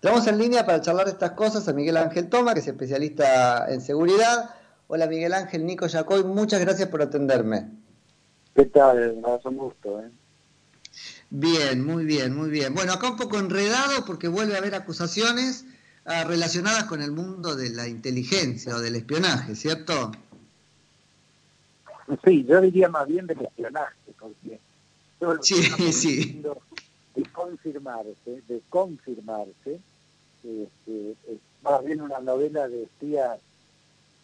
Tenemos en línea para charlar de estas cosas a Miguel Ángel Toma, que es especialista en seguridad. Hola Miguel Ángel, Nico Yacoy, muchas gracias por atenderme. ¿Qué tal? Me un gusto. ¿eh? Bien, muy bien, muy bien. Bueno, acá un poco enredado porque vuelve a haber acusaciones ah, relacionadas con el mundo de la inteligencia o del espionaje, ¿cierto? Sí, yo diría más bien del espionaje, porque sí, sí. De confirmarse, de confirmarse, este, es más bien una novela de espías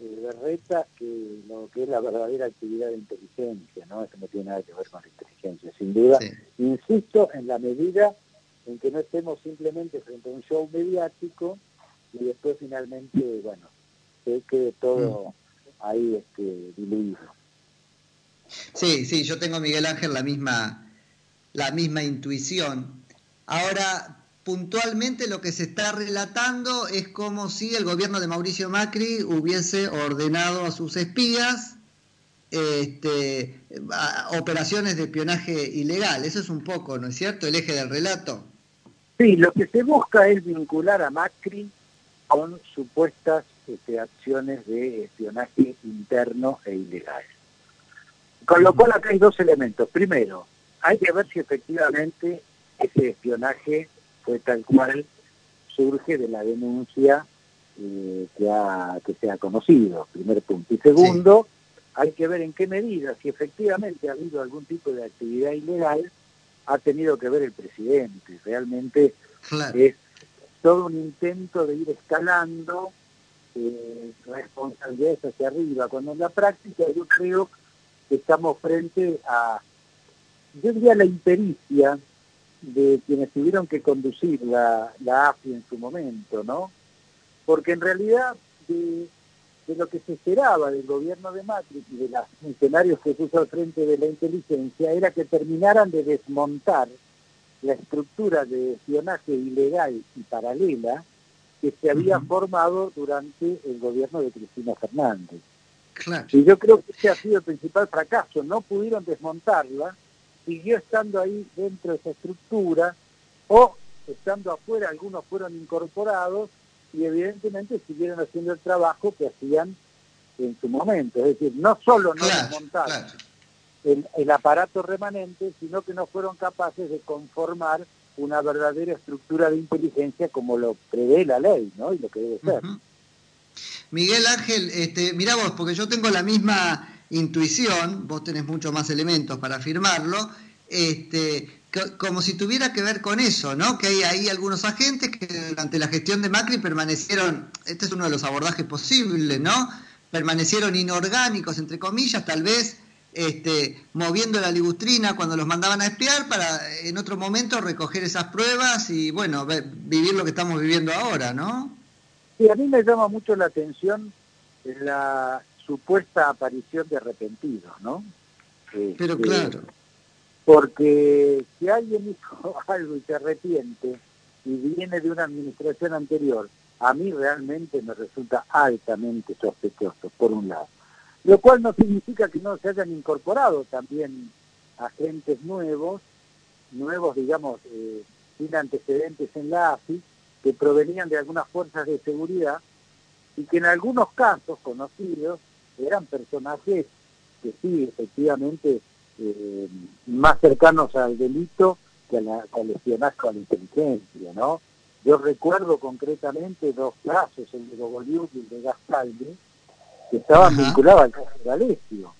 eh, berretas que lo que es la verdadera actividad de inteligencia, ¿no? Esto no tiene nada que ver con la inteligencia, sin duda. Insisto, en la medida en que no estemos simplemente frente a un show mediático y después finalmente, bueno, se quede todo mm. ahí este, diluido. Sí, sí, yo tengo, Miguel Ángel, la misma, la misma intuición. Ahora, puntualmente lo que se está relatando es como si el gobierno de Mauricio Macri hubiese ordenado a sus espías este, operaciones de espionaje ilegal. Eso es un poco, ¿no es cierto?, el eje del relato. Sí, lo que se busca es vincular a Macri con supuestas este, acciones de espionaje interno e ilegal. Con lo cual acá hay dos elementos. Primero, hay que ver si efectivamente ese espionaje fue tal cual surge de la denuncia eh, que, ha, que se ha conocido, primer punto. Y segundo, hay que ver en qué medida, si efectivamente ha habido algún tipo de actividad ilegal, ha tenido que ver el presidente. Realmente es todo un intento de ir escalando eh, responsabilidades hacia arriba, cuando en la práctica yo creo que estamos frente a, yo diría, la impericia de quienes tuvieron que conducir la, la AFI en su momento, ¿no? Porque en realidad de, lo que se esperaba del gobierno de Macri y de los funcionarios que puso al frente de la inteligencia era que terminaran de desmontar la estructura de espionaje ilegal y paralela que se había formado durante el gobierno de Cristina Fernández. Y yo creo que ese ha sido el principal fracaso. No pudieron desmontarla siguió estando ahí dentro de esa estructura o estando afuera, algunos fueron incorporados y evidentemente siguieron haciendo el trabajo que hacían en su momento. Es decir, no solo no desmontaron el, aparato remanente, sino que no fueron capaces de conformar una verdadera estructura de inteligencia como lo prevé la ley, ¿no? Y lo que debe ser. Miguel Ángel, este, mirá vos, porque yo tengo la misma intuición, vos tenés muchos más elementos para afirmarlo, este, como si tuviera que ver con eso, ¿no? Que hay ahí algunos agentes que durante la gestión de Macri permanecieron, este es uno de los abordajes posibles, ¿no? Permanecieron inorgánicos, entre comillas, tal vez este, moviendo la ligustrina cuando los mandaban a espiar para en otro momento recoger esas pruebas y, bueno, vivir lo que estamos viviendo ahora, ¿no? Sí, a mí me llama mucho la atención la supuesta aparición de arrepentidos, ¿no? Pero este, claro. Porque si alguien hizo algo y se arrepiente y viene de una administración anterior, a mí realmente me resulta altamente sospechoso, por un lado. Lo cual no significa que no se hayan incorporado también agentes nuevos, nuevos, digamos, eh, sin antecedentes en la AFI, que provenían de algunas fuerzas de seguridad y que en algunos casos conocidos eran personajes que sí, efectivamente, eh, más cercanos al delito que, a la, al espionaje a la inteligencia, ¿no? Yo recuerdo concretamente dos casos, el de Bogoliu y el de Gastaldi, que estaban vinculados al caso de Alessio.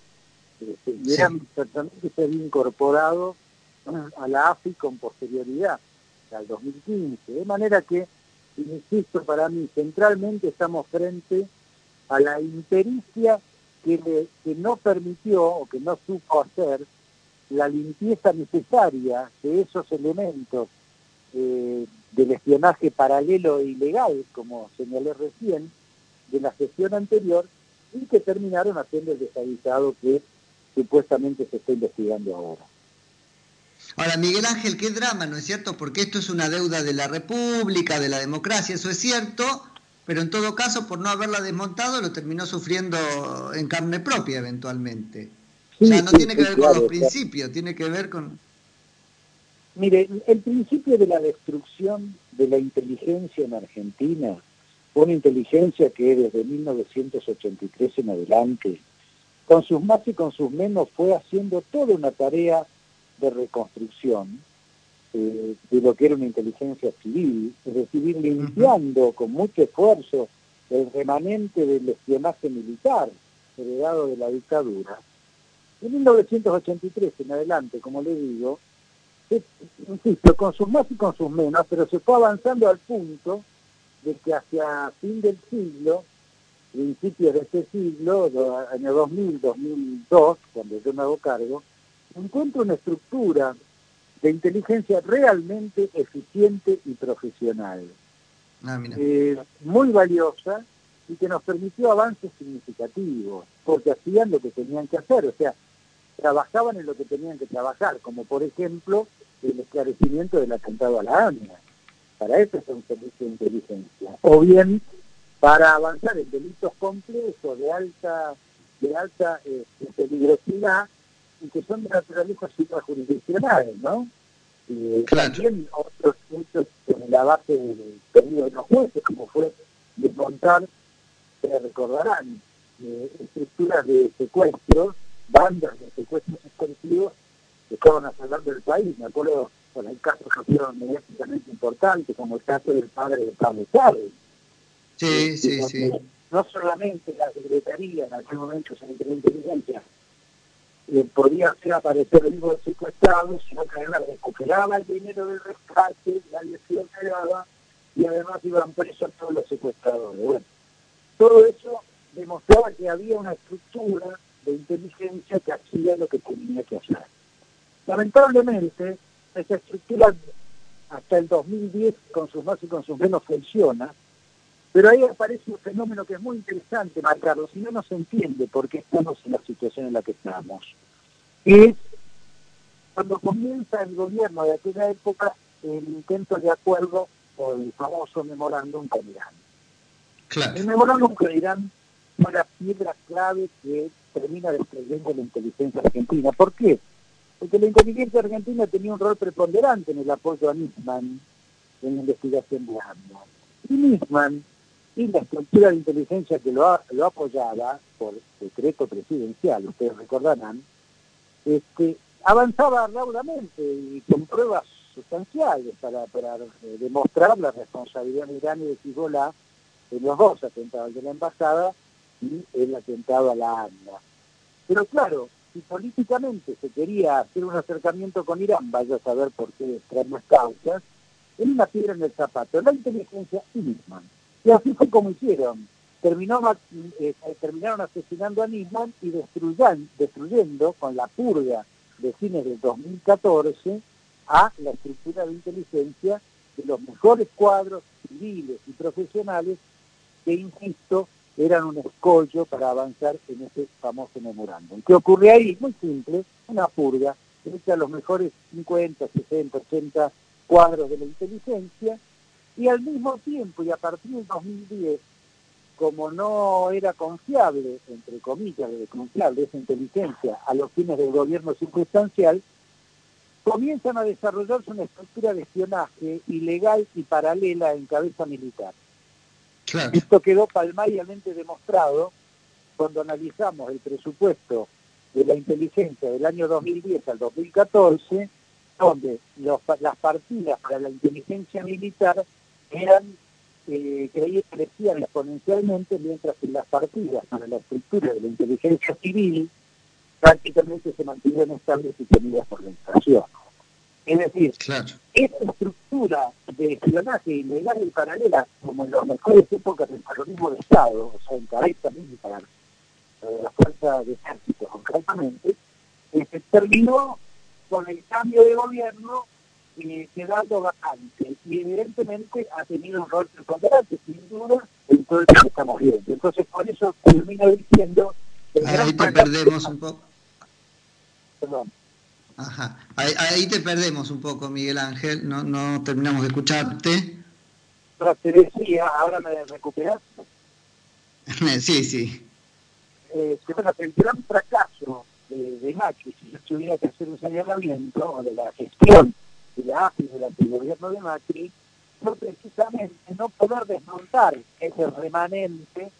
Este, y eran personas que se habían incorporado a la AFI con posterioridad, al 2015. De manera que, insisto, para mí, centralmente estamos frente a la impericia que, no permitió o que no supo hacer la limpieza necesaria de esos elementos eh, del espionaje paralelo e ilegal, como señalé recién, de la gestión anterior, y que terminaron haciendo el desavisado que supuestamente se está investigando ahora. Ahora, Miguel Ángel, qué drama, ¿no es cierto? Porque esto es una deuda de la República, de la democracia, eso es cierto, pero en todo caso, por no haberla desmontado, lo terminó sufriendo en carne propia eventualmente. o sea, no tiene que ver con los principios, tiene que ver con... Mire, el principio de la destrucción de la inteligencia en Argentina, una inteligencia que desde 1983 en adelante, con sus más y con sus menos, fue haciendo toda una tarea de reconstrucción eh, de lo que era una inteligencia civil, es decir, ir limpiando con mucho esfuerzo el remanente del espionaje militar heredado de la dictadura. En 1983 en adelante, como le digo, insisto, con sus más y con sus menos, pero se fue avanzando al punto de que hacia fin del siglo, principios de este siglo, año 2000, 2002, cuando yo me hago cargo, encuentro una estructura de inteligencia realmente eficiente y profesional. Ah, eh, muy valiosa y que nos permitió avances significativos, porque hacían lo que tenían que hacer, o sea, trabajaban en lo que tenían que trabajar, como por ejemplo el esclarecimiento del atentado a la AMIA. Para eso es un servicio de inteligencia. O bien para avanzar en delitos complejos de alta de alta este, peligrosidad y que son de naturaleza suprajurisdiccionales, ¿no? Y También otros hechos en la base del pedido de los jueces, como fue desmontar, se recordarán, eh, estructuras de secuestros, bandas de secuestros extensivos que estaban asaltando el país. Me acuerdo con el caso que fueron mediáticamente importante, como el caso del padre de Pablo Chávez. Sí, sí, sí. No solamente la Secretaría en aquel momento de inteligencia eh, podía aparecer vivo secuestrado, sino que además recuperaba el dinero del rescate, la lesión que daba, y además iban presos todos los secuestradores. Bueno, todo eso demostraba que había una estructura de inteligencia que hacía lo que tenía que hacer. Lamentablemente, esa estructura hasta el 2010, con sus más y con sus menos, funciona, pero ahí aparece un fenómeno que es muy interesante marcarlo, si no, no se entiende por qué estamos en la situación en la que estamos. Es cuando comienza el gobierno de aquella época el intento de acuerdo por el famoso memorándum con Irán. El memorándum con Irán fue la piedra clave que termina destruyendo la inteligencia argentina. ¿Por qué? Porque la inteligencia argentina tenía un rol preponderante en el apoyo a Nisman en la investigación de AMLO. Y Nisman y la estructura de inteligencia que lo, lo apoyaba por decreto presidencial, ustedes recordarán, este, avanzaba raudamente y con pruebas sustanciales para, para eh, demostrar la responsabilidad de Irán y de Hezbollah en los dos atentados de la embajada y el atentado a la ANDA. Pero claro, si políticamente se quería hacer un acercamiento con Irán, vaya a saber por qué extrañas causas, en una piedra en el zapato, la inteligencia misma. Y así fue como hicieron. Terminó, eh, terminaron asesinando a Nisman y destruyendo con la purga de fines del 2014 a la estructura de inteligencia de los mejores cuadros civiles y profesionales que, insisto, eran un escollo para avanzar en ese famoso memorándum. ¿Qué ocurre ahí? Muy simple, una purga, hecha los mejores 50, 60, 80 cuadros de la inteligencia, y al mismo tiempo, y a partir del 2010, como no era confiable, entre comillas, de confiable esa inteligencia a los fines del gobierno circunstancial, comienzan a desarrollarse una estructura de espionaje ilegal y paralela en cabeza militar. Esto quedó palmariamente demostrado cuando analizamos el presupuesto de la inteligencia del año 2010 al 2014, donde las partidas para la inteligencia militar eran eh, crecían exponencialmente, mientras que las partidas para la estructura de la inteligencia civil prácticamente se mantenían estables y tenidas por la inflación. Es decir, esta estructura de espionaje ilegal y paralela, como en las mejores épocas del terrorismo de Estado, o sea, en cabeza militar, de la fuerza de ejército concretamente, este, terminó con el cambio de gobierno eh, quedando vacante y evidentemente ha tenido un rol preponderante, sin duda, en todo lo que estamos viendo. Entonces, por eso termino diciendo... Ahí te perdemos un poco. Perdón. Ajá. Ahí, te perdemos un poco, Miguel Ángel. No, no terminamos de escucharte. Pero te decía, ahora me recuperas. sí, sí. Eh, el gran fracaso de, de Macri, si yo tuviera que hacer un señalamiento de la gestión de durante el gobierno de Macri, fue precisamente no poder desmontar ese remanente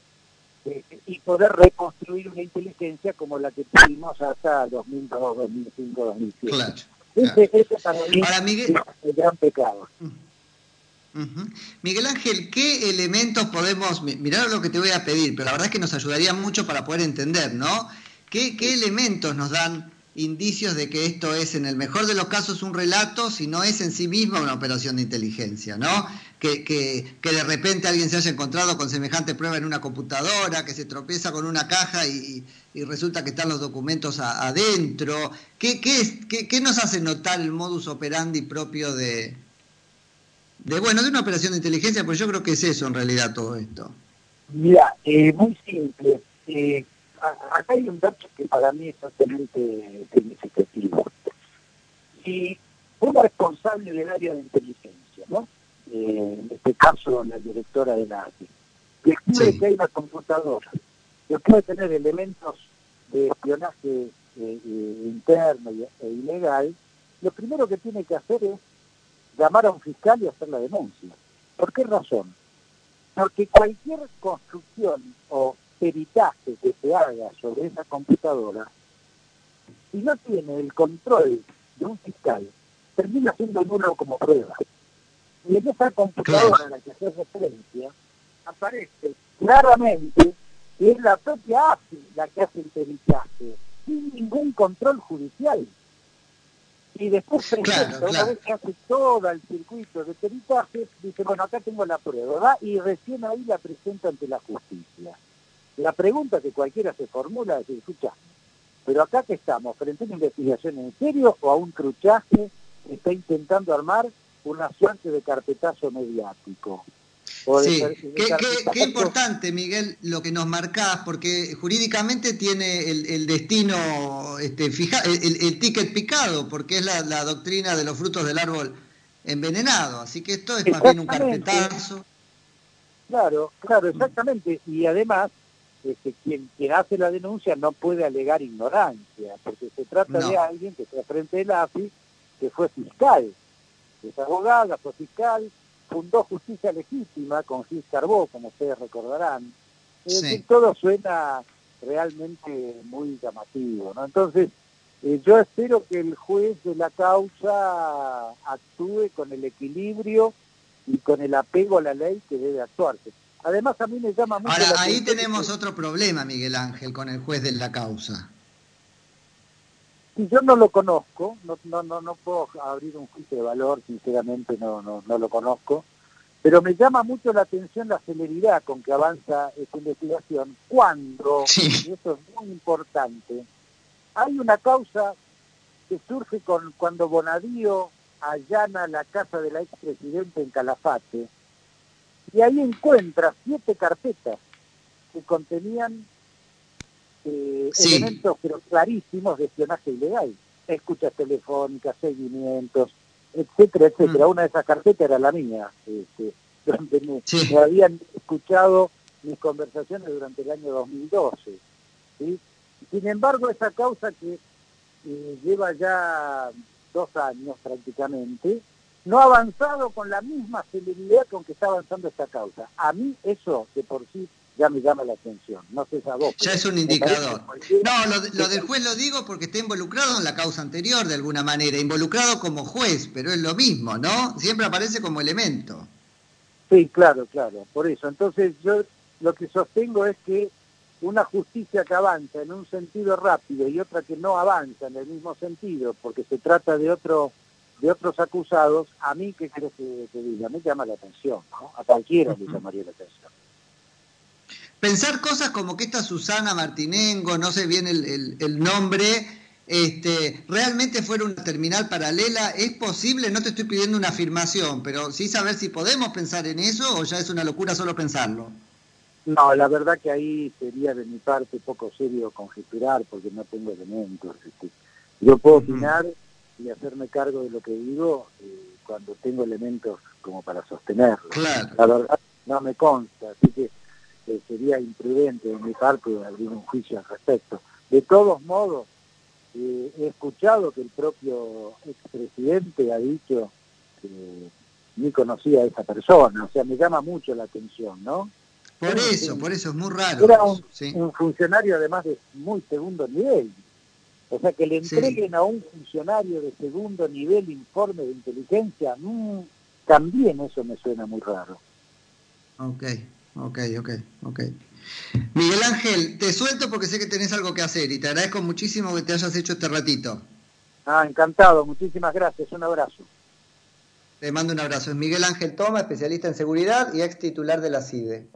eh, y poder reconstruir una inteligencia como la que tuvimos hasta 2002, 2005, 2007. Claro. Ese, ese para mí Miguel... es el gran pecado. Miguel Ángel, ¿qué elementos podemos, mirar lo que te voy a pedir, pero la verdad es que nos ayudaría mucho para poder entender, ¿no? ¿Qué, qué elementos nos dan indicios de que esto es, en el mejor de los casos, un relato, si no es en sí misma una operación de inteligencia, ¿no? Que, que, de repente alguien se haya encontrado con semejante prueba en una computadora, que se tropieza con una caja y, y resulta que están los documentos adentro. ¿Qué, qué, ¿Qué, nos hace notar el modus operandi propio de, de, bueno, de una operación de inteligencia? Pues yo creo que es eso en realidad todo esto. Mira, eh, muy simple. Eh, acá hay un dato que para mí es totalmente significativo. Si una responsable del área de inteligencia, ¿no? Eh, en este caso la directora de la ATI, descubre que hay una computadora que puede tener elementos de espionaje eh, eh, interno e ilegal, lo primero que tiene que hacer es llamar a un fiscal y hacer la denuncia. ¿Por qué razón? Porque cualquier construcción o peritaje que se haga sobre esa computadora, si no tiene el control de un fiscal, termina siendo nulo como prueba. Y en esa computadora a la que hace referencia, aparece claramente que es la propia AFI la que hace el peritaje, sin ningún control judicial. Y después presenta, una vez que hace todo el circuito de peritaje, dice, bueno, acá tengo la prueba, y recién ahí la presenta ante la justicia. La pregunta que cualquiera se formula es, escucha, pero acá que estamos, frente a una investigación en serio o a un cruchaje que está intentando armar una suerte de carpetazo mediático. sí, qué, importante, Miguel, lo que nos marcás, porque jurídicamente tiene el, destino este, fija, el, ticket picado, porque es la, la, doctrina de los frutos del árbol envenenado. Así que esto es más bien un carpetazo. Claro, claro, exactamente. Y además, este, quien, quien hace la denuncia no puede alegar ignorancia, porque se trata de alguien que está frente del AFI, que fue fiscal, es abogada, fue fiscal, fundó Justicia Legítima con Gil Carbó, como ustedes recordarán. Es decir, todo suena realmente muy llamativo, ¿no? Entonces, eh, yo espero que el juez de la causa actúe con el equilibrio y con el apego a la ley que debe actuarse. Además, a mí me llama mucho. Ahora, ahí tenemos otro problema, Miguel Ángel, con el juez de la causa. Si yo no lo conozco, no, no, no, no puedo abrir un juicio de valor, sinceramente no, no, no lo conozco, pero me llama mucho la atención la celeridad con que avanza esta investigación cuando, y eso es muy importante, hay una causa que surge con cuando Bonadío allana la casa de la expresidenta en Calafate, y ahí encuentra siete carpetas que contenían eh, elementos pero clarísimos de espionaje ilegal, escuchas telefónicas, seguimientos, etcétera, etcétera. Mm. Una de esas carpetas era la mía, este, donde me, habían escuchado mis conversaciones durante el año 2012. Sin embargo, esa causa que eh, lleva ya dos años prácticamente, no ha avanzado con la misma celeridad con que está avanzando esta causa. A mí eso de por sí ya me llama la atención. No sé a vos. Ya es un indicador. No, lo, lo, del juez lo digo porque está involucrado en la causa anterior de alguna manera, involucrado como juez, pero es lo mismo, ¿no? Siempre aparece como elemento. Sí, claro, claro, por eso. Entonces yo lo que sostengo es que una justicia que avanza en un sentido rápido y otra que no avanza en el mismo sentido, porque se trata de otro de otros acusados, a mí, ¿qué crees que te diga? Me llama la atención, ¿no? A cualquiera le llamaría la atención. Pensar cosas como que esta Susana Martinengo, no sé bien el, el, nombre, este, realmente fuera una terminal paralela, ¿es posible? No te estoy pidiendo una afirmación, pero sí saber si podemos pensar en eso o ya es una locura solo pensarlo. No, la verdad que ahí sería de mi parte poco serio conjeturar porque no tengo elementos. Este. Yo puedo opinar y hacerme cargo de lo que digo eh, cuando tengo elementos como para sostenerlo. La verdad no me consta, así que eh, sería imprudente de mi parte abrir un juicio al respecto. De todos modos, eh, he escuchado que el propio expresidente ha dicho que ni conocía a esa persona, o sea, me llama mucho la atención, ¿no? Por eso, por eso es muy raro. Era un, funcionario además de muy segundo nivel. O sea, que le entreguen a un funcionario de segundo nivel informe de inteligencia, mmm, también eso me suena muy raro. Ok, ok, ok, ok. Miguel Ángel, te suelto porque sé que tenés algo que hacer y te agradezco muchísimo que te hayas hecho este ratito. Ah, encantado, muchísimas gracias, un abrazo. Te mando un abrazo. Es Miguel Ángel Toma, especialista en seguridad y ex titular de la CIDE.